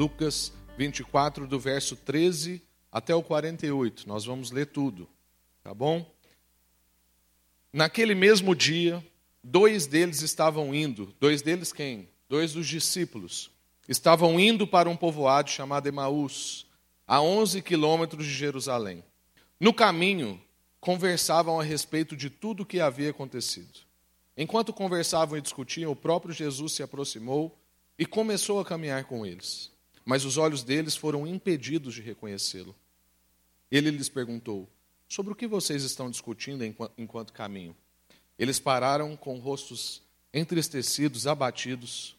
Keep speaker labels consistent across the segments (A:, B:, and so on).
A: Lucas 24, do verso 13 até o 48. Nós vamos ler tudo, tá bom? Naquele mesmo dia, dois deles estavam indo. Dois deles quem? Dois dos discípulos. Estavam indo para um povoado chamado Emaús, a 11 quilômetros de Jerusalém. No caminho, conversavam a respeito de tudo o que havia acontecido. Enquanto conversavam e discutiam, o próprio Jesus se aproximou e começou a caminhar com eles. Mas os olhos deles foram impedidos de reconhecê-lo. Ele lhes perguntou: Sobre o que vocês estão discutindo enquanto caminham? Eles pararam com rostos entristecidos, abatidos.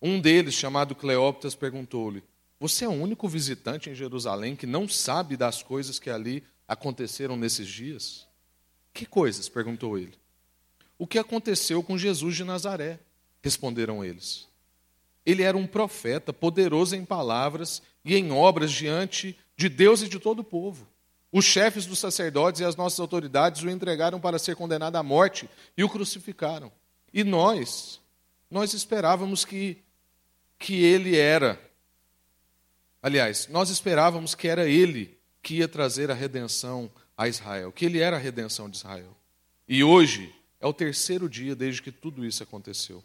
A: Um deles, chamado Cleópatas, perguntou-lhe: Você é o único visitante em Jerusalém que não sabe das coisas que ali aconteceram nesses dias? Que coisas? perguntou ele. O que aconteceu com Jesus de Nazaré? Responderam eles. Ele era um profeta, poderoso em palavras e em obras diante de Deus e de todo o povo. Os chefes dos sacerdotes e as nossas autoridades o entregaram para ser condenado à morte e o crucificaram. E nós, nós esperávamos que, que ele era. Aliás, nós esperávamos que era ele que ia trazer a redenção a Israel, que ele era a redenção de Israel. E hoje é o terceiro dia desde que tudo isso aconteceu.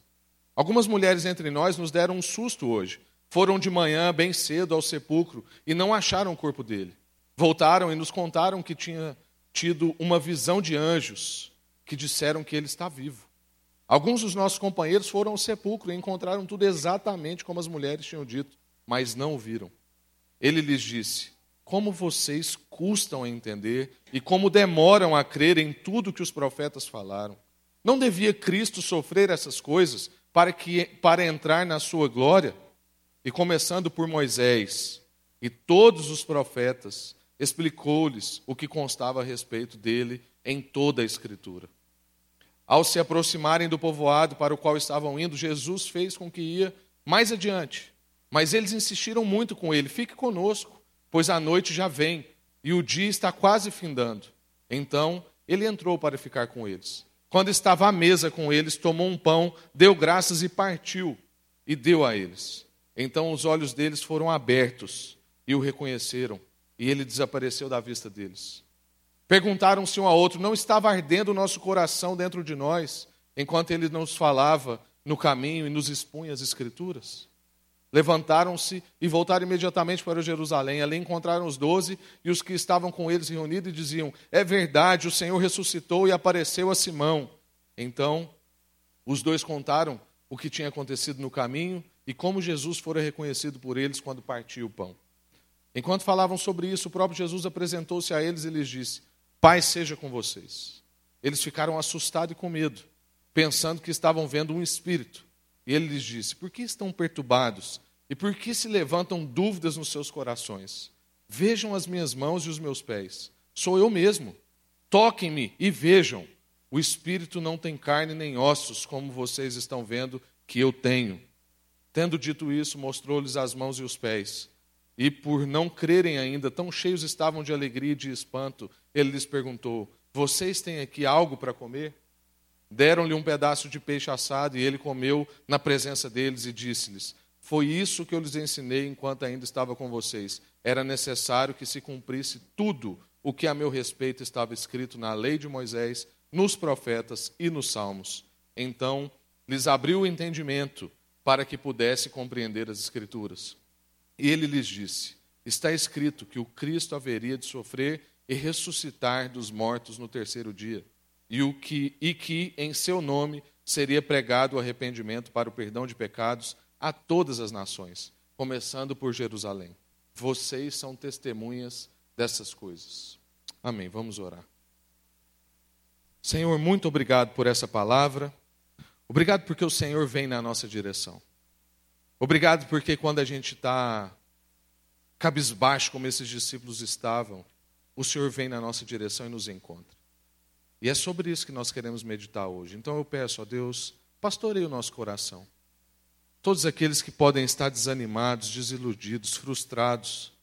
A: Algumas mulheres entre nós nos deram um susto hoje. Foram de manhã, bem cedo, ao sepulcro e não acharam o corpo dele. Voltaram e nos contaram que tinha tido uma visão de anjos que disseram que ele está vivo. Alguns dos nossos companheiros foram ao sepulcro e encontraram tudo exatamente como as mulheres tinham dito, mas não o viram. Ele lhes disse: como vocês custam a entender e como demoram a crer em tudo que os profetas falaram. Não devia Cristo sofrer essas coisas para, que, para entrar na sua glória? E começando por Moisés e todos os profetas, explicou-lhes o que constava a respeito dele em toda a Escritura. Ao se aproximarem do povoado para o qual estavam indo, Jesus fez com que ia mais adiante. Mas eles insistiram muito com ele: fique conosco pois a noite já vem e o dia está quase findando. Então ele entrou para ficar com eles. Quando estava à mesa com eles, tomou um pão, deu graças e partiu, e deu a eles. Então os olhos deles foram abertos e o reconheceram, e ele desapareceu da vista deles. Perguntaram-se um ao outro: Não estava ardendo o nosso coração dentro de nós, enquanto ele nos falava no caminho e nos expunha as Escrituras? Levantaram-se e voltaram imediatamente para Jerusalém. Ali encontraram os doze e os que estavam com eles reunidos e diziam: É verdade, o Senhor ressuscitou e apareceu a Simão. Então, os dois contaram o que tinha acontecido no caminho e como Jesus fora reconhecido por eles quando partiu o pão. Enquanto falavam sobre isso, o próprio Jesus apresentou-se a eles e lhes disse: Pai seja com vocês. Eles ficaram assustados e com medo, pensando que estavam vendo um espírito. E ele lhes disse: Por que estão perturbados? E por que se levantam dúvidas nos seus corações? Vejam as minhas mãos e os meus pés. Sou eu mesmo. Toquem-me e vejam. O espírito não tem carne nem ossos, como vocês estão vendo que eu tenho. Tendo dito isso, mostrou-lhes as mãos e os pés. E por não crerem ainda, tão cheios estavam de alegria e de espanto, ele lhes perguntou: Vocês têm aqui algo para comer? Deram-lhe um pedaço de peixe assado e ele comeu na presença deles e disse-lhes: Foi isso que eu lhes ensinei enquanto ainda estava com vocês. Era necessário que se cumprisse tudo o que a meu respeito estava escrito na lei de Moisés, nos profetas e nos salmos. Então lhes abriu o entendimento para que pudesse compreender as Escrituras. E ele lhes disse: Está escrito que o Cristo haveria de sofrer e ressuscitar dos mortos no terceiro dia e, o que, e que em seu nome seria pregado o arrependimento para o perdão de pecados a todas as nações, começando por Jerusalém. Vocês são testemunhas dessas coisas. Amém. Vamos orar. Senhor, muito obrigado por essa palavra. Obrigado porque o Senhor vem na nossa direção. Obrigado porque quando a gente está cabisbaixo, como esses discípulos estavam, o Senhor vem na nossa direção e nos encontra. E é sobre isso que nós queremos meditar hoje. Então eu peço a Deus, pastoreie o nosso coração. Todos aqueles que podem estar desanimados, desiludidos, frustrados,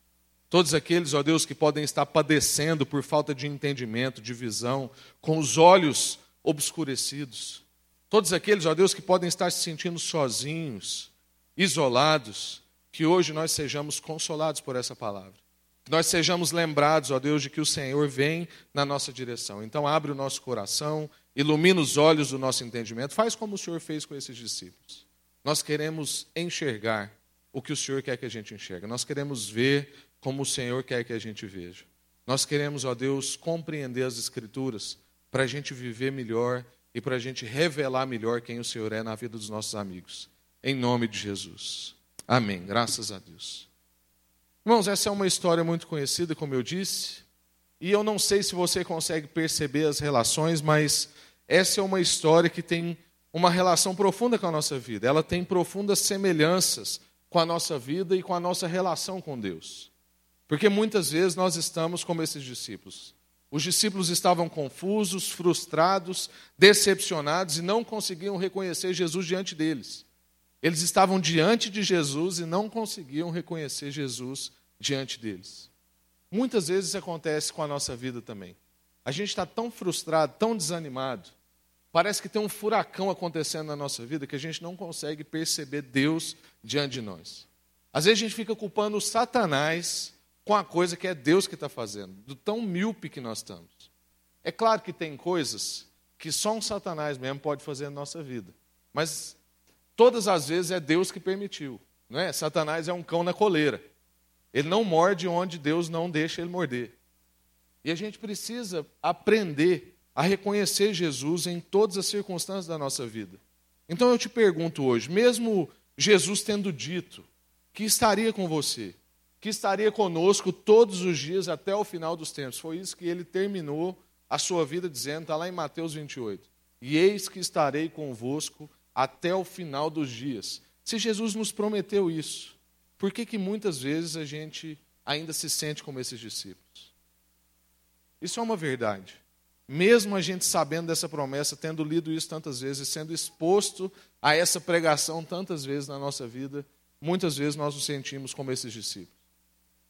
A: todos aqueles, ó Deus, que podem estar padecendo por falta de entendimento, de visão, com os olhos obscurecidos, todos aqueles, ó Deus, que podem estar se sentindo sozinhos, isolados, que hoje nós sejamos consolados por essa palavra. Que nós sejamos lembrados, ó Deus, de que o Senhor vem na nossa direção. Então, abre o nosso coração, ilumina os olhos do nosso entendimento, faz como o Senhor fez com esses discípulos. Nós queremos enxergar o que o Senhor quer que a gente enxergue. Nós queremos ver como o Senhor quer que a gente veja. Nós queremos, ó Deus, compreender as Escrituras para a gente viver melhor e para a gente revelar melhor quem o Senhor é na vida dos nossos amigos. Em nome de Jesus. Amém. Graças a Deus. Irmãos, essa é uma história muito conhecida, como eu disse, e eu não sei se você consegue perceber as relações, mas essa é uma história que tem uma relação profunda com a nossa vida. Ela tem profundas semelhanças com a nossa vida e com a nossa relação com Deus. Porque muitas vezes nós estamos como esses discípulos. Os discípulos estavam confusos, frustrados, decepcionados e não conseguiam reconhecer Jesus diante deles. Eles estavam diante de Jesus e não conseguiam reconhecer Jesus diante deles. Muitas vezes isso acontece com a nossa vida também. A gente está tão frustrado, tão desanimado, parece que tem um furacão acontecendo na nossa vida que a gente não consegue perceber Deus diante de nós. Às vezes a gente fica culpando o Satanás com a coisa que é Deus que está fazendo, do tão míope que nós estamos. É claro que tem coisas que só um Satanás mesmo pode fazer na nossa vida, mas todas as vezes é Deus que permitiu. Não é? Satanás é um cão na coleira. Ele não morde onde Deus não deixa ele morder. E a gente precisa aprender a reconhecer Jesus em todas as circunstâncias da nossa vida. Então eu te pergunto hoje, mesmo Jesus tendo dito que estaria com você, que estaria conosco todos os dias até o final dos tempos. Foi isso que ele terminou a sua vida dizendo, está lá em Mateus 28. E eis que estarei convosco até o final dos dias. Se Jesus nos prometeu isso, por que, que muitas vezes a gente ainda se sente como esses discípulos? Isso é uma verdade. Mesmo a gente sabendo dessa promessa, tendo lido isso tantas vezes, sendo exposto a essa pregação tantas vezes na nossa vida, muitas vezes nós nos sentimos como esses discípulos.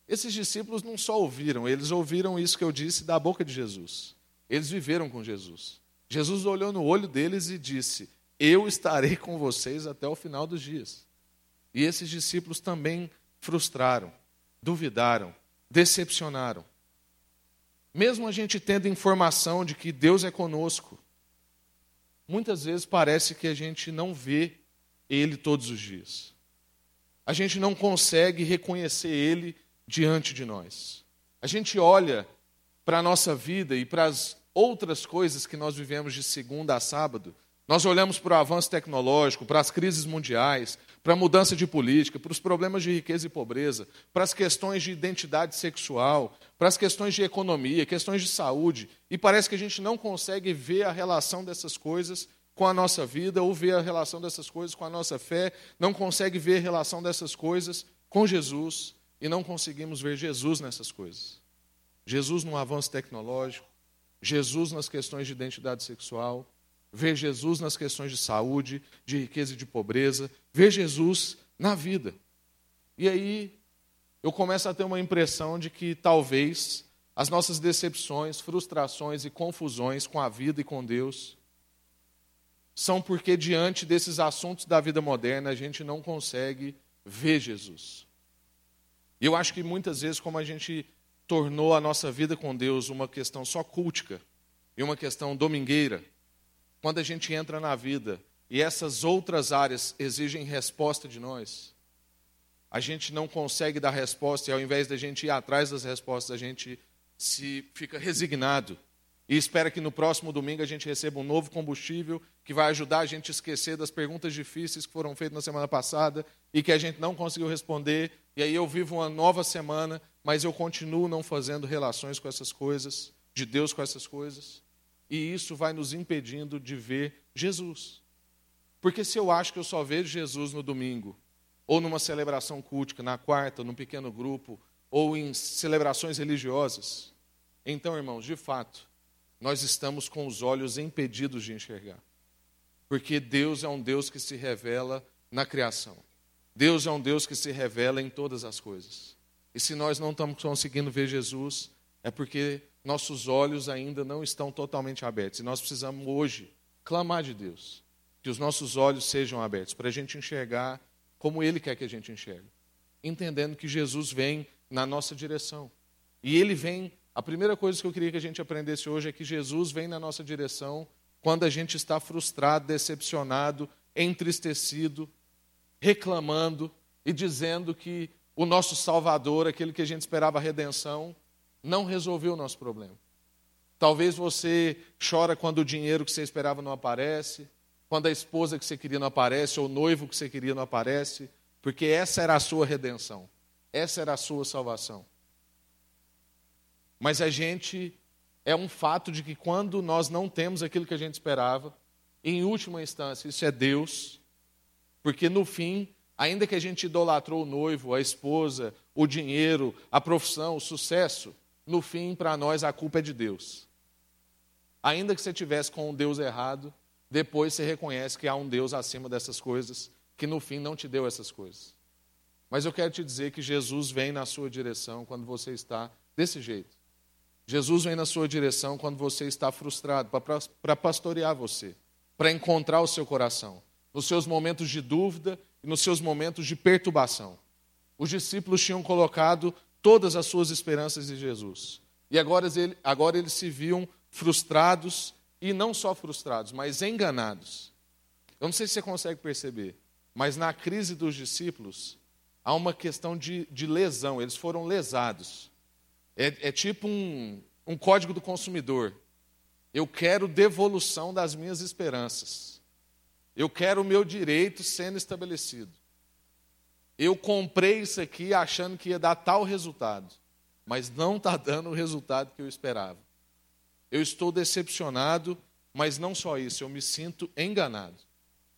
A: Esses discípulos não só ouviram, eles ouviram isso que eu disse da boca de Jesus. Eles viveram com Jesus. Jesus olhou no olho deles e disse: Eu estarei com vocês até o final dos dias. E esses discípulos também frustraram, duvidaram, decepcionaram. Mesmo a gente tendo informação de que Deus é conosco, muitas vezes parece que a gente não vê Ele todos os dias. A gente não consegue reconhecer Ele diante de nós. A gente olha para a nossa vida e para as outras coisas que nós vivemos de segunda a sábado, nós olhamos para o avanço tecnológico, para as crises mundiais, para a mudança de política, para os problemas de riqueza e pobreza, para as questões de identidade sexual, para as questões de economia, questões de saúde, e parece que a gente não consegue ver a relação dessas coisas com a nossa vida ou ver a relação dessas coisas com a nossa fé, não consegue ver a relação dessas coisas com Jesus e não conseguimos ver Jesus nessas coisas. Jesus no avanço tecnológico, Jesus nas questões de identidade sexual, ver Jesus nas questões de saúde, de riqueza e de pobreza, ver Jesus na vida. E aí eu começo a ter uma impressão de que talvez as nossas decepções, frustrações e confusões com a vida e com Deus são porque diante desses assuntos da vida moderna a gente não consegue ver Jesus. E eu acho que muitas vezes, como a gente tornou a nossa vida com Deus uma questão só cultica e uma questão domingueira, quando a gente entra na vida e essas outras áreas exigem resposta de nós, a gente não consegue dar resposta e ao invés da gente ir atrás das respostas, a gente se fica resignado e espera que no próximo domingo a gente receba um novo combustível que vai ajudar a gente a esquecer das perguntas difíceis que foram feitas na semana passada e que a gente não conseguiu responder. E aí eu vivo uma nova semana, mas eu continuo não fazendo relações com essas coisas, de Deus com essas coisas. E isso vai nos impedindo de ver Jesus. Porque se eu acho que eu só vejo Jesus no domingo, ou numa celebração cultica, na quarta, num pequeno grupo, ou em celebrações religiosas, então, irmãos, de fato, nós estamos com os olhos impedidos de enxergar. Porque Deus é um Deus que se revela na criação. Deus é um Deus que se revela em todas as coisas. E se nós não estamos conseguindo ver Jesus, é porque nossos olhos ainda não estão totalmente abertos. E nós precisamos hoje clamar de Deus que os nossos olhos sejam abertos para a gente enxergar como Ele quer que a gente enxergue. entendendo que Jesus vem na nossa direção. E ele vem. A primeira coisa que eu queria que a gente aprendesse hoje é que Jesus vem na nossa direção quando a gente está frustrado, decepcionado, entristecido, reclamando e dizendo que o nosso Salvador, aquele que a gente esperava a redenção, não resolveu o nosso problema. Talvez você chora quando o dinheiro que você esperava não aparece, quando a esposa que você queria não aparece, ou o noivo que você queria não aparece, porque essa era a sua redenção, essa era a sua salvação. Mas a gente é um fato de que quando nós não temos aquilo que a gente esperava, em última instância, isso é Deus, porque no fim, ainda que a gente idolatrou o noivo, a esposa, o dinheiro, a profissão, o sucesso, no fim, para nós, a culpa é de Deus. Ainda que você tivesse com um Deus errado, depois você reconhece que há um Deus acima dessas coisas, que no fim não te deu essas coisas. Mas eu quero te dizer que Jesus vem na sua direção quando você está desse jeito. Jesus vem na sua direção quando você está frustrado, para pastorear você, para encontrar o seu coração, nos seus momentos de dúvida e nos seus momentos de perturbação. Os discípulos tinham colocado todas as suas esperanças em Jesus. E agora, agora eles se viam frustrados, e não só frustrados, mas enganados. Eu não sei se você consegue perceber, mas na crise dos discípulos há uma questão de, de lesão, eles foram lesados. É, é tipo um, um código do consumidor. Eu quero devolução das minhas esperanças. Eu quero o meu direito sendo estabelecido. Eu comprei isso aqui achando que ia dar tal resultado, mas não está dando o resultado que eu esperava. Eu estou decepcionado, mas não só isso, eu me sinto enganado.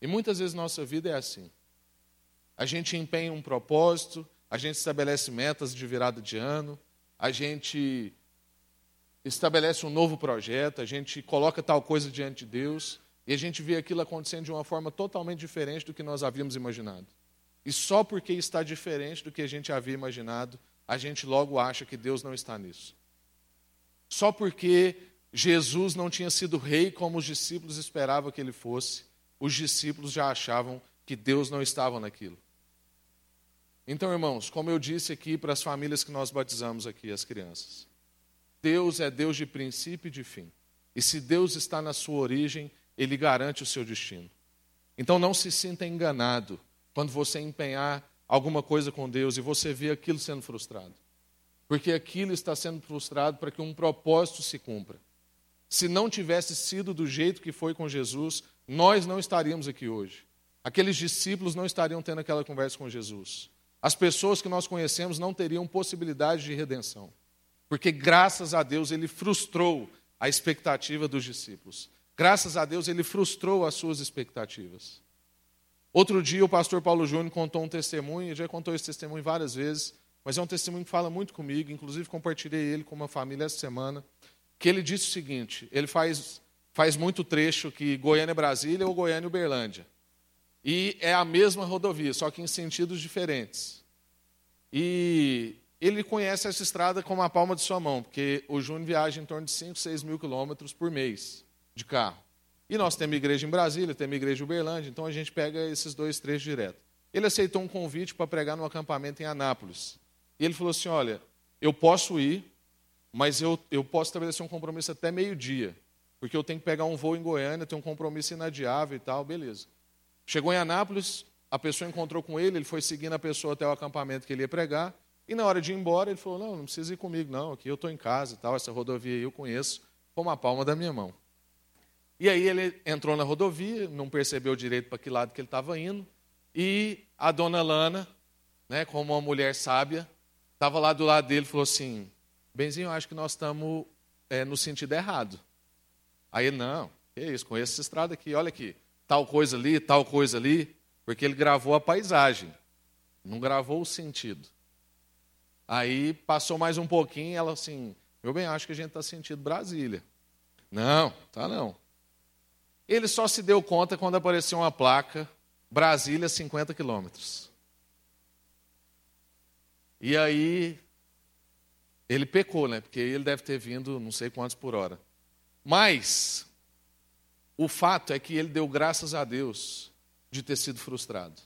A: E muitas vezes nossa vida é assim. A gente empenha um propósito, a gente estabelece metas de virada de ano, a gente estabelece um novo projeto, a gente coloca tal coisa diante de Deus e a gente vê aquilo acontecendo de uma forma totalmente diferente do que nós havíamos imaginado. E só porque está diferente do que a gente havia imaginado, a gente logo acha que Deus não está nisso. Só porque Jesus não tinha sido rei como os discípulos esperavam que ele fosse, os discípulos já achavam que Deus não estava naquilo. Então, irmãos, como eu disse aqui para as famílias que nós batizamos aqui, as crianças, Deus é Deus de princípio e de fim. E se Deus está na sua origem, Ele garante o seu destino. Então não se sinta enganado quando você empenhar alguma coisa com Deus e você vê aquilo sendo frustrado. Porque aquilo está sendo frustrado para que um propósito se cumpra. Se não tivesse sido do jeito que foi com Jesus, nós não estaríamos aqui hoje. Aqueles discípulos não estariam tendo aquela conversa com Jesus as pessoas que nós conhecemos não teriam possibilidade de redenção. Porque, graças a Deus, ele frustrou a expectativa dos discípulos. Graças a Deus, ele frustrou as suas expectativas. Outro dia, o pastor Paulo Júnior contou um testemunho, ele já contou esse testemunho várias vezes, mas é um testemunho que fala muito comigo, inclusive compartilhei ele com uma família essa semana, que ele disse o seguinte: ele faz, faz muito trecho que Goiânia-Brasília ou Goiânia-Uberlândia. E é a mesma rodovia, só que em sentidos diferentes. E ele conhece essa estrada como a palma de sua mão, porque o Júnior viaja em torno de 5, 6 mil quilômetros por mês de carro. E nós temos igreja em Brasília, temos igreja em Uberlândia, então a gente pega esses dois trechos direto. Ele aceitou um convite para pregar num acampamento em Anápolis. E ele falou assim: Olha, eu posso ir, mas eu, eu posso estabelecer um compromisso até meio-dia, porque eu tenho que pegar um voo em Goiânia, tenho um compromisso inadiável e tal, beleza. Chegou em Anápolis, a pessoa encontrou com ele, ele foi seguindo a pessoa até o acampamento que ele ia pregar, e na hora de ir embora, ele falou: Não, não precisa ir comigo, não, aqui eu estou em casa e tal, essa rodovia aí eu conheço como a palma da minha mão. E aí ele entrou na rodovia, não percebeu direito para que lado que ele estava indo, e a dona Lana, né, como uma mulher sábia, estava lá do lado dele e falou assim: Benzinho, acho que nós estamos é, no sentido errado. Aí ele, não, que isso, conheço essa estrada aqui, olha aqui tal coisa ali, tal coisa ali, porque ele gravou a paisagem, não gravou o sentido. Aí passou mais um pouquinho, ela assim, meu bem, acho que a gente está sentindo Brasília. Não, tá não. Ele só se deu conta quando apareceu uma placa, Brasília 50 quilômetros. E aí ele pecou, né? Porque ele deve ter vindo não sei quantos por hora. Mas o fato é que ele deu graças a Deus de ter sido frustrado.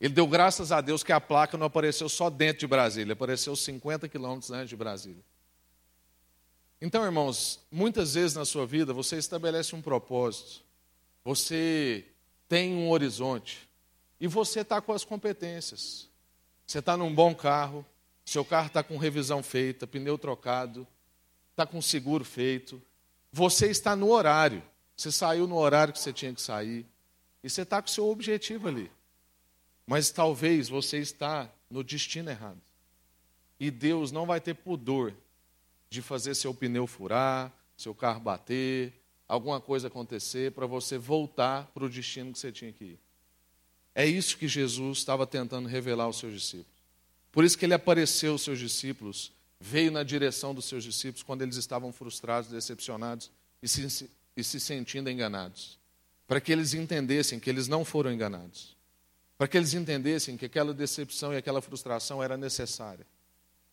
A: Ele deu graças a Deus que a placa não apareceu só dentro de Brasília, apareceu 50 quilômetros antes de Brasília. Então, irmãos, muitas vezes na sua vida você estabelece um propósito, você tem um horizonte e você está com as competências. Você está num bom carro, seu carro está com revisão feita, pneu trocado, está com seguro feito. Você está no horário. Você saiu no horário que você tinha que sair. E você está com o seu objetivo ali. Mas talvez você está no destino errado. E Deus não vai ter pudor de fazer seu pneu furar, seu carro bater, alguma coisa acontecer para você voltar para o destino que você tinha que ir. É isso que Jesus estava tentando revelar aos seus discípulos. Por isso que ele apareceu aos seus discípulos, veio na direção dos seus discípulos quando eles estavam frustrados, decepcionados e se, e se sentindo enganados. Para que eles entendessem que eles não foram enganados. Para que eles entendessem que aquela decepção e aquela frustração era necessária.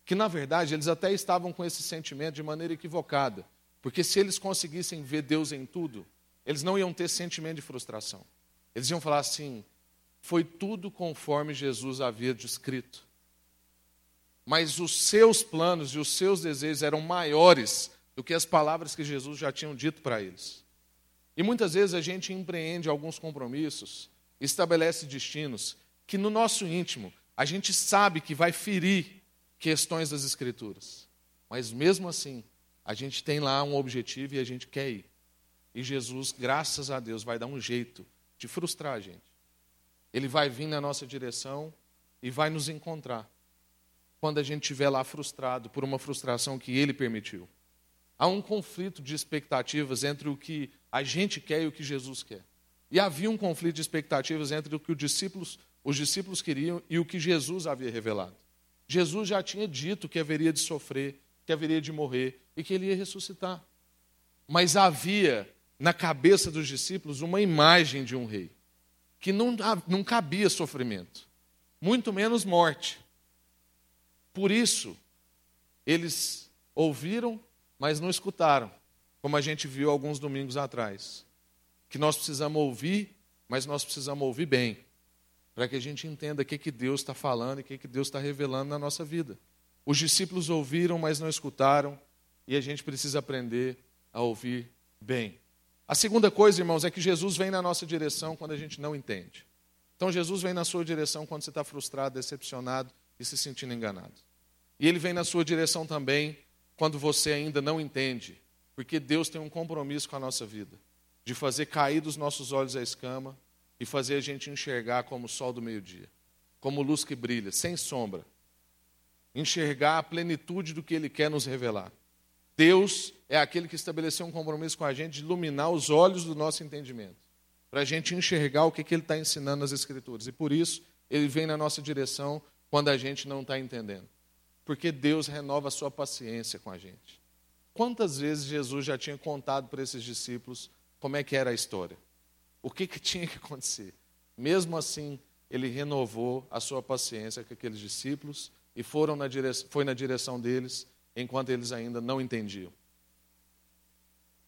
A: Que, na verdade, eles até estavam com esse sentimento de maneira equivocada. Porque se eles conseguissem ver Deus em tudo, eles não iam ter sentimento de frustração. Eles iam falar assim: foi tudo conforme Jesus havia descrito. Mas os seus planos e os seus desejos eram maiores do que as palavras que Jesus já tinha dito para eles. E muitas vezes a gente empreende alguns compromissos, estabelece destinos que no nosso íntimo a gente sabe que vai ferir questões das Escrituras. Mas mesmo assim, a gente tem lá um objetivo e a gente quer ir. E Jesus, graças a Deus, vai dar um jeito de frustrar a gente. Ele vai vir na nossa direção e vai nos encontrar quando a gente estiver lá frustrado por uma frustração que ele permitiu. Há um conflito de expectativas entre o que a gente quer e o que Jesus quer. E havia um conflito de expectativas entre o que os discípulos, os discípulos queriam e o que Jesus havia revelado. Jesus já tinha dito que haveria de sofrer, que haveria de morrer e que ele ia ressuscitar. Mas havia na cabeça dos discípulos uma imagem de um rei, que não, não cabia sofrimento, muito menos morte. Por isso, eles ouviram, mas não escutaram, como a gente viu alguns domingos atrás. Que nós precisamos ouvir, mas nós precisamos ouvir bem, para que a gente entenda o que, que Deus está falando e o que, que Deus está revelando na nossa vida. Os discípulos ouviram, mas não escutaram, e a gente precisa aprender a ouvir bem. A segunda coisa, irmãos, é que Jesus vem na nossa direção quando a gente não entende. Então, Jesus vem na sua direção quando você está frustrado, decepcionado, e se sentindo enganado. E ele vem na sua direção também quando você ainda não entende, porque Deus tem um compromisso com a nossa vida, de fazer cair dos nossos olhos a escama e fazer a gente enxergar como o sol do meio-dia, como luz que brilha, sem sombra. Enxergar a plenitude do que ele quer nos revelar. Deus é aquele que estabeleceu um compromisso com a gente de iluminar os olhos do nosso entendimento, para a gente enxergar o que, que ele está ensinando nas Escrituras. E por isso, ele vem na nossa direção quando a gente não está entendendo. Porque Deus renova a sua paciência com a gente. Quantas vezes Jesus já tinha contado para esses discípulos como é que era a história? O que, que tinha que acontecer? Mesmo assim, ele renovou a sua paciência com aqueles discípulos e foram na direção, foi na direção deles enquanto eles ainda não entendiam.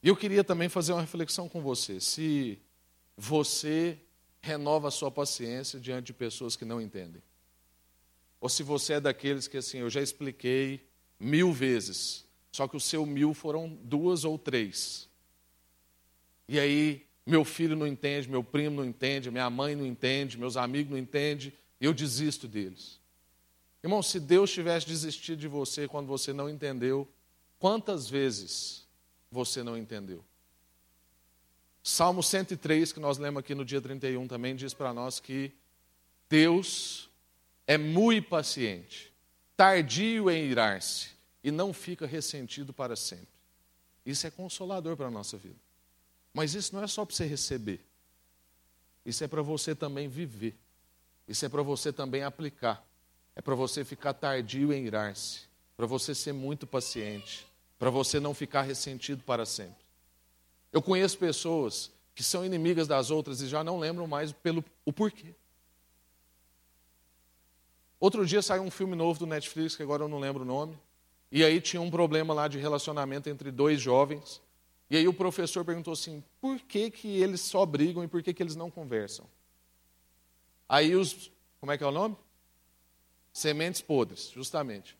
A: E eu queria também fazer uma reflexão com você. Se você renova a sua paciência diante de pessoas que não entendem. Ou se você é daqueles que, assim, eu já expliquei mil vezes, só que o seu mil foram duas ou três. E aí, meu filho não entende, meu primo não entende, minha mãe não entende, meus amigos não entendem, eu desisto deles. Irmão, se Deus tivesse desistido de você quando você não entendeu, quantas vezes você não entendeu? Salmo 103, que nós lemos aqui no dia 31, também diz para nós que Deus é muito paciente, tardio em irar-se e não fica ressentido para sempre. Isso é consolador para a nossa vida. Mas isso não é só para você receber. Isso é para você também viver. Isso é para você também aplicar. É para você ficar tardio em irar-se. Para você ser muito paciente. Para você não ficar ressentido para sempre. Eu conheço pessoas que são inimigas das outras e já não lembram mais pelo, o porquê. Outro dia saiu um filme novo do Netflix, que agora eu não lembro o nome. E aí tinha um problema lá de relacionamento entre dois jovens. E aí o professor perguntou assim: por que, que eles só brigam e por que, que eles não conversam? Aí os, Como é que é o nome? Sementes podres, justamente.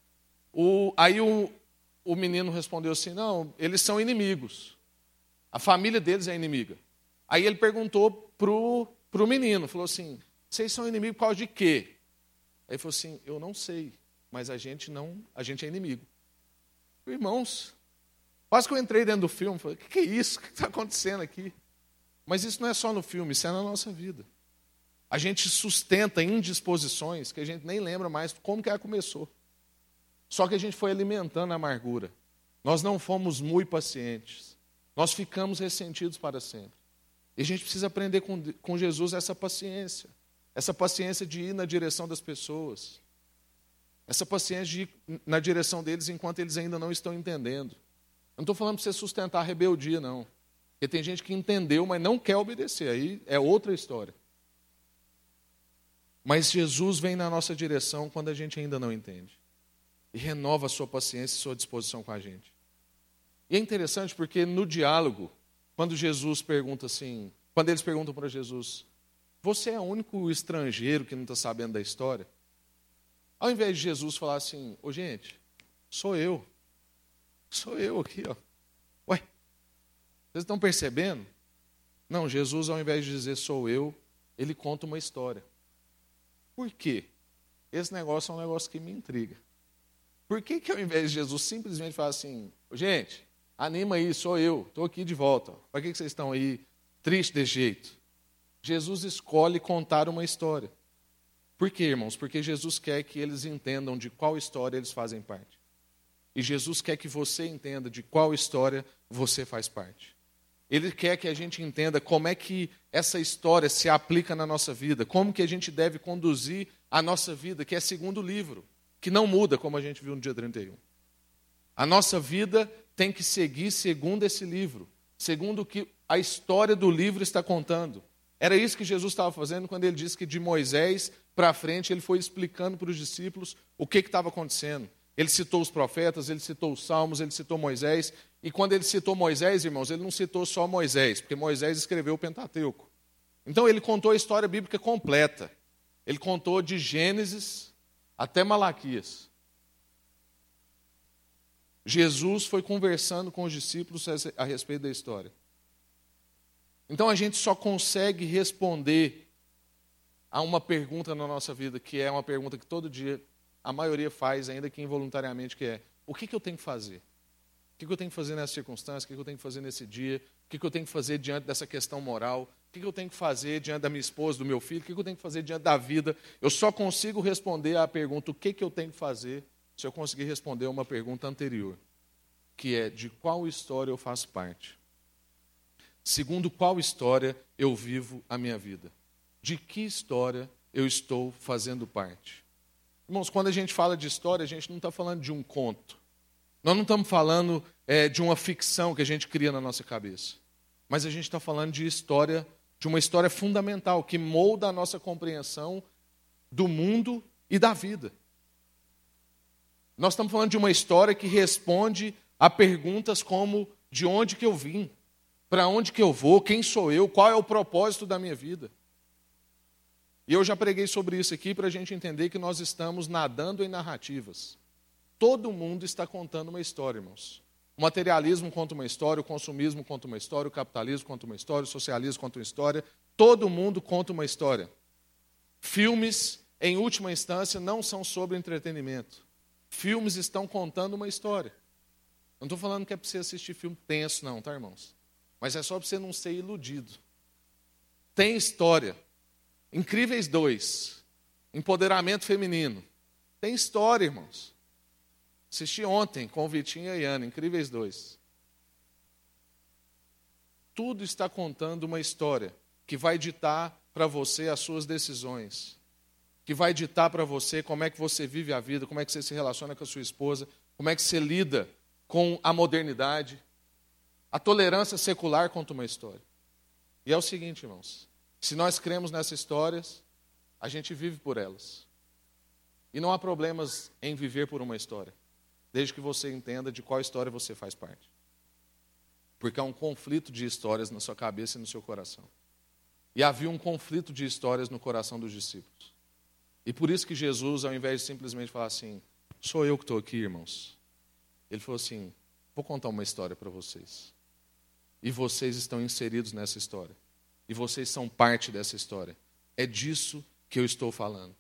A: O, aí o, o menino respondeu assim: não, eles são inimigos. A família deles é inimiga. Aí ele perguntou pro, pro menino, falou assim: vocês são inimigos por causa de quê? Aí ele falou assim: eu não sei, mas a gente não, a gente é inimigo. Irmãos, quase que eu entrei dentro do filme, falei: o que, que é isso? O que está acontecendo aqui? Mas isso não é só no filme, isso é na nossa vida. A gente sustenta indisposições que a gente nem lembra mais como que ela começou. Só que a gente foi alimentando a amargura. Nós não fomos muito pacientes. Nós ficamos ressentidos para sempre. E a gente precisa aprender com, com Jesus essa paciência. Essa paciência de ir na direção das pessoas. Essa paciência de ir na direção deles enquanto eles ainda não estão entendendo. Eu não estou falando para você sustentar a rebeldia, não. Porque tem gente que entendeu, mas não quer obedecer. Aí é outra história. Mas Jesus vem na nossa direção quando a gente ainda não entende e renova a sua paciência e sua disposição com a gente. E é interessante porque no diálogo, quando Jesus pergunta assim, quando eles perguntam para Jesus, você é o único estrangeiro que não está sabendo da história? Ao invés de Jesus falar assim, ô gente, sou eu, sou eu aqui, ó. Ué, vocês estão percebendo? Não, Jesus, ao invés de dizer sou eu, ele conta uma história. Por quê? Esse negócio é um negócio que me intriga. Por que, que ao invés de Jesus simplesmente falar assim, gente, anima aí, sou eu, estou aqui de volta. Para que, que vocês estão aí tristes desse jeito? Jesus escolhe contar uma história. Por quê, irmãos? Porque Jesus quer que eles entendam de qual história eles fazem parte. E Jesus quer que você entenda de qual história você faz parte. Ele quer que a gente entenda como é que essa história se aplica na nossa vida, como que a gente deve conduzir a nossa vida, que é segundo o livro que não muda, como a gente viu no dia 31. A nossa vida tem que seguir segundo esse livro, segundo o que a história do livro está contando. Era isso que Jesus estava fazendo quando ele disse que de Moisés para frente ele foi explicando para os discípulos o que estava acontecendo. Ele citou os profetas, ele citou os salmos, ele citou Moisés. E quando ele citou Moisés, irmãos, ele não citou só Moisés, porque Moisés escreveu o Pentateuco. Então ele contou a história bíblica completa. Ele contou de Gênesis até Malaquias. Jesus foi conversando com os discípulos a respeito da história. Então a gente só consegue responder a uma pergunta na nossa vida, que é uma pergunta que todo dia a maioria faz, ainda que involuntariamente, que é: o que, que eu tenho que fazer? O que, que eu tenho que fazer nessa circunstância? O que, que eu tenho que fazer nesse dia? O que, que eu tenho que fazer diante dessa questão moral? O que eu tenho que fazer diante da minha esposa, do meu filho? O que eu tenho que fazer diante da vida? Eu só consigo responder à pergunta: o que eu tenho que fazer? Se eu conseguir responder uma pergunta anterior, que é: de qual história eu faço parte? Segundo qual história eu vivo a minha vida? De que história eu estou fazendo parte? Irmãos, quando a gente fala de história, a gente não está falando de um conto. Nós não estamos falando é, de uma ficção que a gente cria na nossa cabeça. Mas a gente está falando de história de uma história fundamental que molda a nossa compreensão do mundo e da vida. Nós estamos falando de uma história que responde a perguntas como de onde que eu vim, para onde que eu vou, quem sou eu, qual é o propósito da minha vida. E eu já preguei sobre isso aqui para a gente entender que nós estamos nadando em narrativas. Todo mundo está contando uma história, irmãos. O materialismo conta uma história, o consumismo conta uma história, o capitalismo conta uma história, o socialismo conta uma história. Todo mundo conta uma história. Filmes, em última instância, não são sobre entretenimento. Filmes estão contando uma história. Não estou falando que é para você assistir filme tenso, não, tá, irmãos? Mas é só para você não ser iludido. Tem história. Incríveis dois. Empoderamento feminino. Tem história, irmãos. Assisti ontem com o Vitinho e a Iana, incríveis dois. Tudo está contando uma história que vai ditar para você as suas decisões, que vai ditar para você como é que você vive a vida, como é que você se relaciona com a sua esposa, como é que você lida com a modernidade. A tolerância secular conta uma história. E é o seguinte, irmãos: se nós cremos nessas histórias, a gente vive por elas. E não há problemas em viver por uma história desde que você entenda de qual história você faz parte. Porque há um conflito de histórias na sua cabeça e no seu coração. E havia um conflito de histórias no coração dos discípulos. E por isso que Jesus, ao invés de simplesmente falar assim, sou eu que estou aqui, irmãos, ele falou assim: vou contar uma história para vocês. E vocês estão inseridos nessa história. E vocês são parte dessa história. É disso que eu estou falando.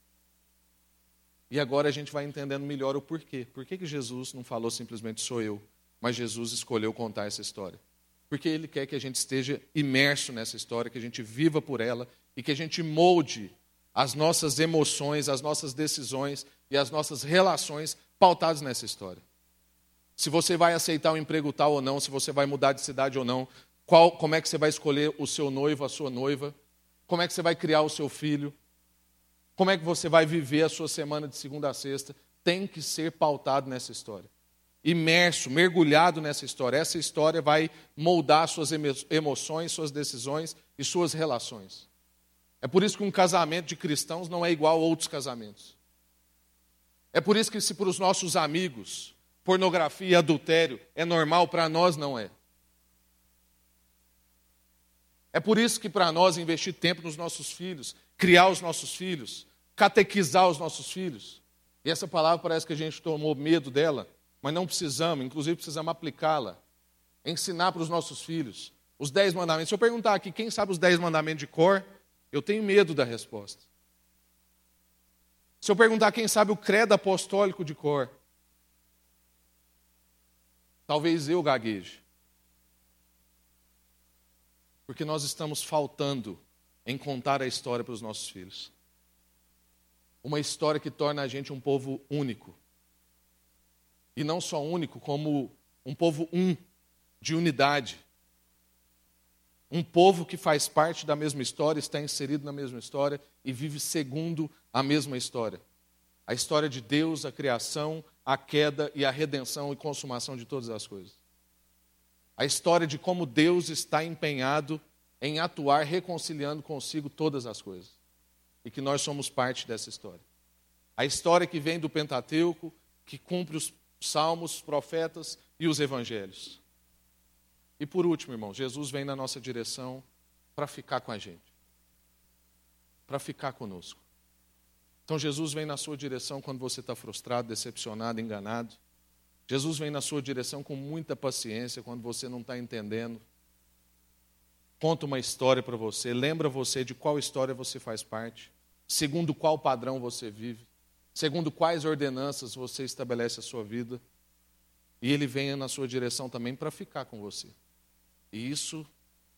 A: E agora a gente vai entendendo melhor o porquê. Por que, que Jesus não falou simplesmente sou eu, mas Jesus escolheu contar essa história? Porque Ele quer que a gente esteja imerso nessa história, que a gente viva por ela e que a gente molde as nossas emoções, as nossas decisões e as nossas relações pautadas nessa história. Se você vai aceitar um emprego tal ou não, se você vai mudar de cidade ou não, qual, como é que você vai escolher o seu noivo, a sua noiva, como é que você vai criar o seu filho, como é que você vai viver a sua semana de segunda a sexta, tem que ser pautado nessa história. Imerso, mergulhado nessa história. Essa história vai moldar suas emoções, suas decisões e suas relações. É por isso que um casamento de cristãos não é igual a outros casamentos. É por isso que, se para os nossos amigos pornografia e adultério é normal, para nós não é. É por isso que para nós investir tempo nos nossos filhos, criar os nossos filhos, catequizar os nossos filhos. E essa palavra parece que a gente tomou medo dela, mas não precisamos, inclusive precisamos aplicá-la. Ensinar para os nossos filhos os dez mandamentos. Se eu perguntar aqui quem sabe os dez mandamentos de cor, eu tenho medo da resposta. Se eu perguntar quem sabe o credo apostólico de cor, talvez eu gagueje. Porque nós estamos faltando em contar a história para os nossos filhos. Uma história que torna a gente um povo único. E não só único, como um povo um, de unidade. Um povo que faz parte da mesma história, está inserido na mesma história e vive segundo a mesma história. A história de Deus, a criação, a queda e a redenção e consumação de todas as coisas. A história de como Deus está empenhado em atuar reconciliando consigo todas as coisas. E que nós somos parte dessa história. A história que vem do Pentateuco, que cumpre os salmos, os profetas e os evangelhos. E por último, irmão, Jesus vem na nossa direção para ficar com a gente. Para ficar conosco. Então Jesus vem na sua direção quando você está frustrado, decepcionado, enganado. Jesus vem na sua direção com muita paciência quando você não está entendendo conta uma história para você, lembra você de qual história você faz parte, segundo qual padrão você vive, segundo quais ordenanças você estabelece a sua vida, e ele venha na sua direção também para ficar com você. E isso,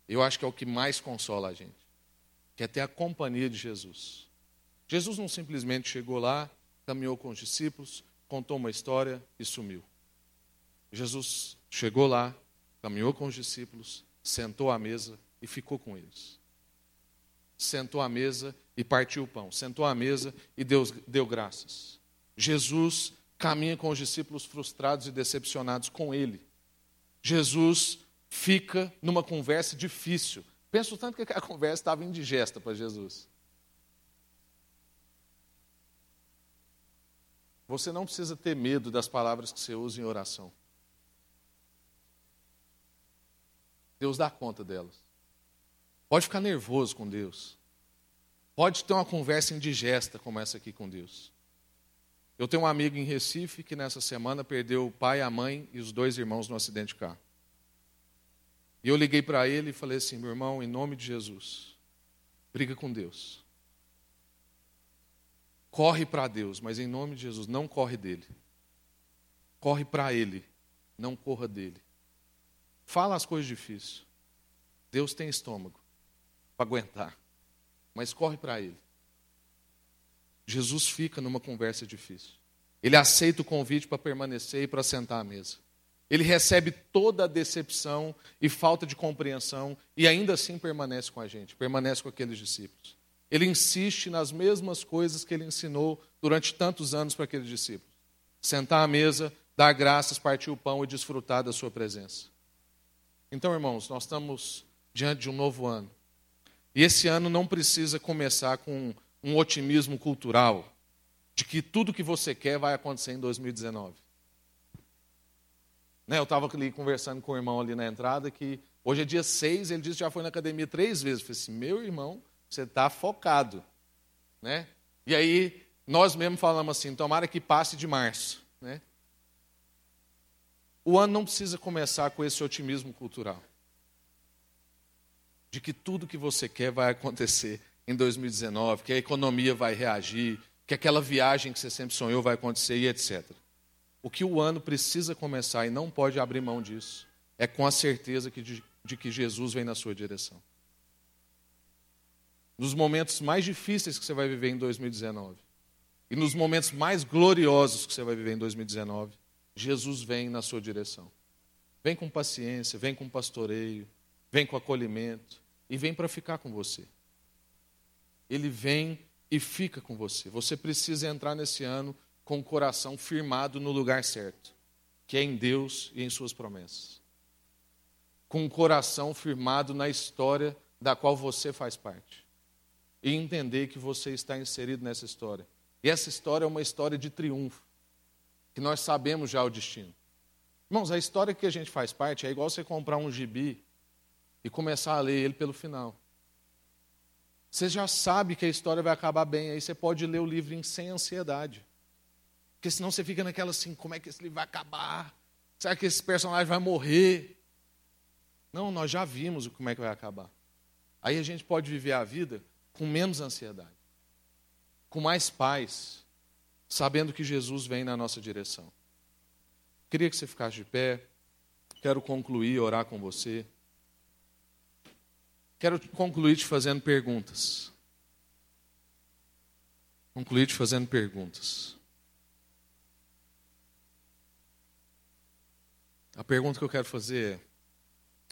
A: eu acho que é o que mais consola a gente, que é ter a companhia de Jesus. Jesus não simplesmente chegou lá, caminhou com os discípulos, contou uma história e sumiu. Jesus chegou lá, caminhou com os discípulos, sentou à mesa e ficou com eles. Sentou à mesa e partiu o pão. Sentou à mesa e Deus deu graças. Jesus caminha com os discípulos frustrados e decepcionados com ele. Jesus fica numa conversa difícil. Penso tanto que aquela conversa estava indigesta para Jesus. Você não precisa ter medo das palavras que você usa em oração. Deus dá conta delas. Pode ficar nervoso com Deus. Pode ter uma conversa indigesta como essa aqui com Deus. Eu tenho um amigo em Recife que nessa semana perdeu o pai, a mãe e os dois irmãos no acidente de carro. E eu liguei para ele e falei assim: meu irmão, em nome de Jesus, briga com Deus. Corre para Deus, mas em nome de Jesus, não corre dele. Corre para Ele, não corra dele. Fala as coisas difíceis. Deus tem estômago para aguentar, mas corre para Ele. Jesus fica numa conversa difícil. Ele aceita o convite para permanecer e para sentar à mesa. Ele recebe toda a decepção e falta de compreensão e ainda assim permanece com a gente, permanece com aqueles discípulos. Ele insiste nas mesmas coisas que ele ensinou durante tantos anos para aqueles discípulos: sentar à mesa, dar graças, partir o pão e desfrutar da sua presença. Então, irmãos, nós estamos diante de um novo ano. E esse ano não precisa começar com um otimismo cultural de que tudo que você quer vai acontecer em 2019. Né, eu estava ali conversando com o irmão ali na entrada que hoje é dia 6, ele disse que já foi na academia três vezes. Eu falei assim, meu irmão, você está focado. Né? E aí Nós mesmo falamos assim, tomara que passe de março. Né? O ano não precisa começar com esse otimismo cultural. De que tudo que você quer vai acontecer em 2019, que a economia vai reagir, que aquela viagem que você sempre sonhou vai acontecer e etc. O que o ano precisa começar e não pode abrir mão disso é com a certeza que de, de que Jesus vem na sua direção. Nos momentos mais difíceis que você vai viver em 2019 e nos momentos mais gloriosos que você vai viver em 2019, Jesus vem na sua direção. Vem com paciência, vem com pastoreio, vem com acolhimento e vem para ficar com você. Ele vem e fica com você. Você precisa entrar nesse ano com o coração firmado no lugar certo, que é em Deus e em Suas promessas. Com o coração firmado na história da qual você faz parte. E entender que você está inserido nessa história. E essa história é uma história de triunfo, que nós sabemos já o destino. Irmãos, a história que a gente faz parte é igual você comprar um gibi e começar a ler ele pelo final. Você já sabe que a história vai acabar bem, aí você pode ler o livro sem ansiedade. Porque senão você fica naquela assim, como é que esse livro vai acabar? Será que esse personagem vai morrer? Não, nós já vimos como é que vai acabar. Aí a gente pode viver a vida com menos ansiedade, com mais paz, sabendo que Jesus vem na nossa direção. Queria que você ficasse de pé. Quero concluir, orar com você. Quero concluir te fazendo perguntas. Concluir te fazendo perguntas. A pergunta que eu quero fazer é: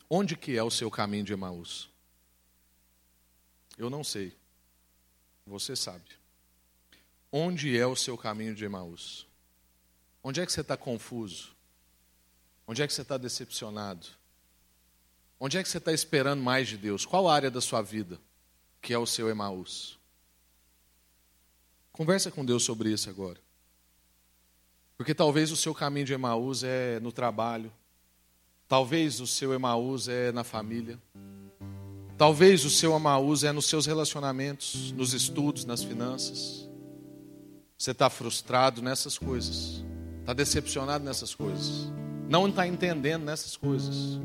A: onde que é o seu caminho de Emaús? Eu não sei. Você sabe. Onde é o seu caminho de Emaús? Onde é que você está confuso? Onde é que você está decepcionado? Onde é que você está esperando mais de Deus? Qual área da sua vida que é o seu Emaús? Conversa com Deus sobre isso agora. Porque talvez o seu caminho de Emaús é no trabalho. Talvez o seu Emaús é na família. Talvez o seu Emaús é nos seus relacionamentos, nos estudos, nas finanças. Você está frustrado nessas coisas. Está decepcionado nessas coisas. Não está entendendo nessas coisas.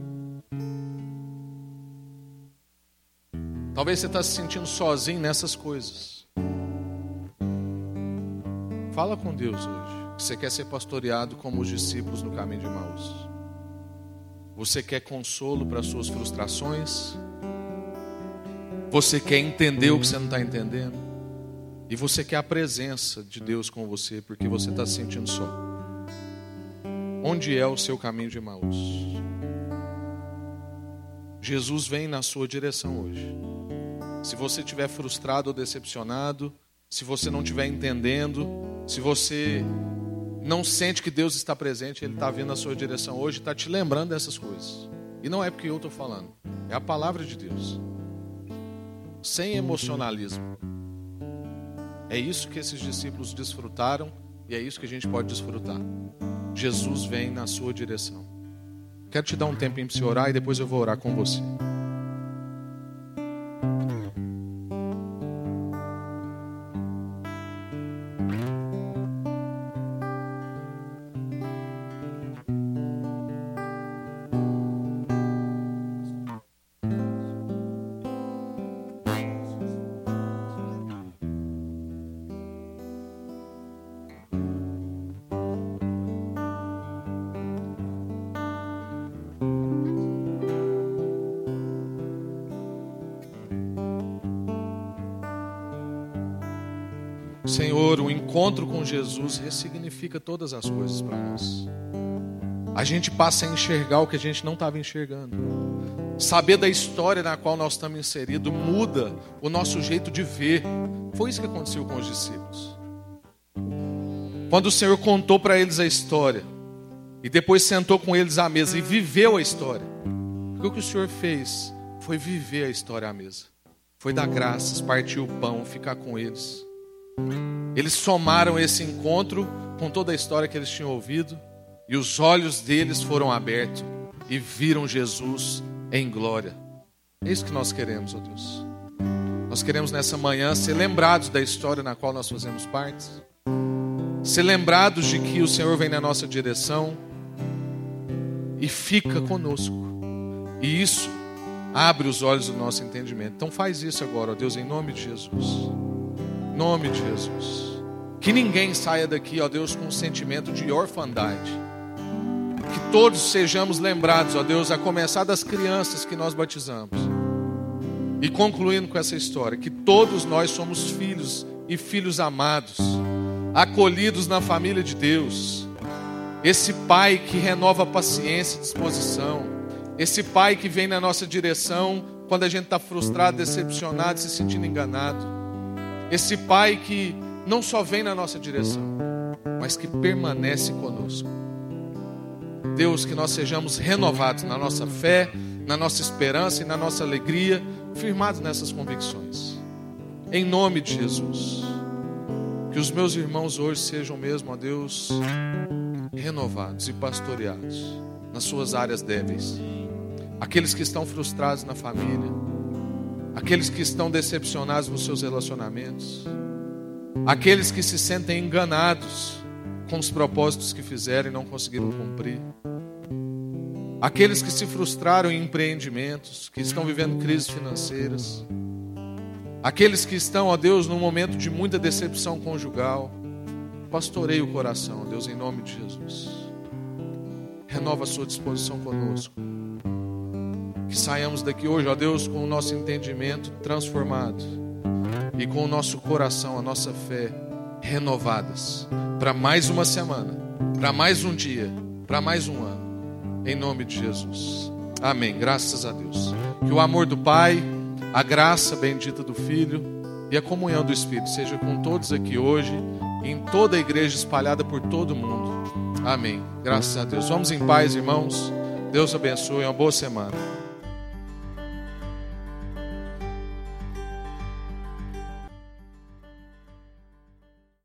A: Talvez você está se sentindo sozinho nessas coisas. Fala com Deus hoje. Você quer ser pastoreado como os discípulos no caminho de Maús. Você quer consolo para suas frustrações. Você quer entender o que você não está entendendo. E você quer a presença de Deus com você, porque você está se sentindo só. Onde é o seu caminho de Maús? Jesus vem na sua direção hoje. Se você estiver frustrado ou decepcionado, se você não estiver entendendo, se você não sente que Deus está presente, Ele está vindo na sua direção hoje, está te lembrando dessas coisas. E não é porque eu estou falando, é a palavra de Deus. Sem emocionalismo. É isso que esses discípulos desfrutaram e é isso que a gente pode desfrutar. Jesus vem na sua direção. Quero te dar um tempinho para você orar e depois eu vou orar com você. Senhor, o encontro com Jesus ressignifica todas as coisas para nós. A gente passa a enxergar o que a gente não estava enxergando. Saber da história na qual nós estamos inseridos muda o nosso jeito de ver. Foi isso que aconteceu com os discípulos. Quando o Senhor contou para eles a história, e depois sentou com eles à mesa e viveu a história, o que o Senhor fez foi viver a história à mesa. Foi dar graças, partir o pão, ficar com eles. Eles somaram esse encontro com toda a história que eles tinham ouvido, e os olhos deles foram abertos e viram Jesus em glória. É isso que nós queremos, ó Deus. Nós queremos nessa manhã ser lembrados da história na qual nós fazemos parte, ser lembrados de que o Senhor vem na nossa direção e fica conosco. E isso abre os olhos do nosso entendimento. Então faz isso agora, ó Deus, em nome de Jesus. Nome de Jesus. Que ninguém saia daqui, ó Deus, com um sentimento de orfandade. Que todos sejamos lembrados, ó Deus, a começar das crianças que nós batizamos. E concluindo com essa história, que todos nós somos filhos e filhos amados, acolhidos na família de Deus. Esse pai que renova paciência e disposição. Esse pai que vem na nossa direção quando a gente está frustrado, decepcionado, se sentindo enganado. Esse pai que não só vem na nossa direção, mas que permanece conosco. Deus, que nós sejamos renovados na nossa fé, na nossa esperança e na nossa alegria, firmados nessas convicções. Em nome de Jesus. Que os meus irmãos hoje sejam mesmo, ó Deus, renovados e pastoreados nas suas áreas débeis. Aqueles que estão frustrados na família, aqueles que estão decepcionados nos seus relacionamentos, aqueles que se sentem enganados com os propósitos que fizeram e não conseguiram cumprir. Aqueles que se frustraram em empreendimentos, que estão vivendo crises financeiras. Aqueles que estão, ó Deus, num momento de muita decepção conjugal. Pastorei o coração, Deus, em nome de Jesus. Renova a sua disposição conosco. Que saiamos daqui hoje, ó Deus, com o nosso entendimento transformado e com o nosso coração, a nossa fé renovadas para mais uma semana, para mais um dia, para mais um ano em nome de Jesus. Amém. Graças a Deus. Que o amor do Pai, a graça bendita do Filho e a comunhão do Espírito seja com todos aqui hoje, em toda a igreja espalhada por todo o mundo. Amém. Graças a Deus. Vamos em paz, irmãos. Deus abençoe. Uma boa semana.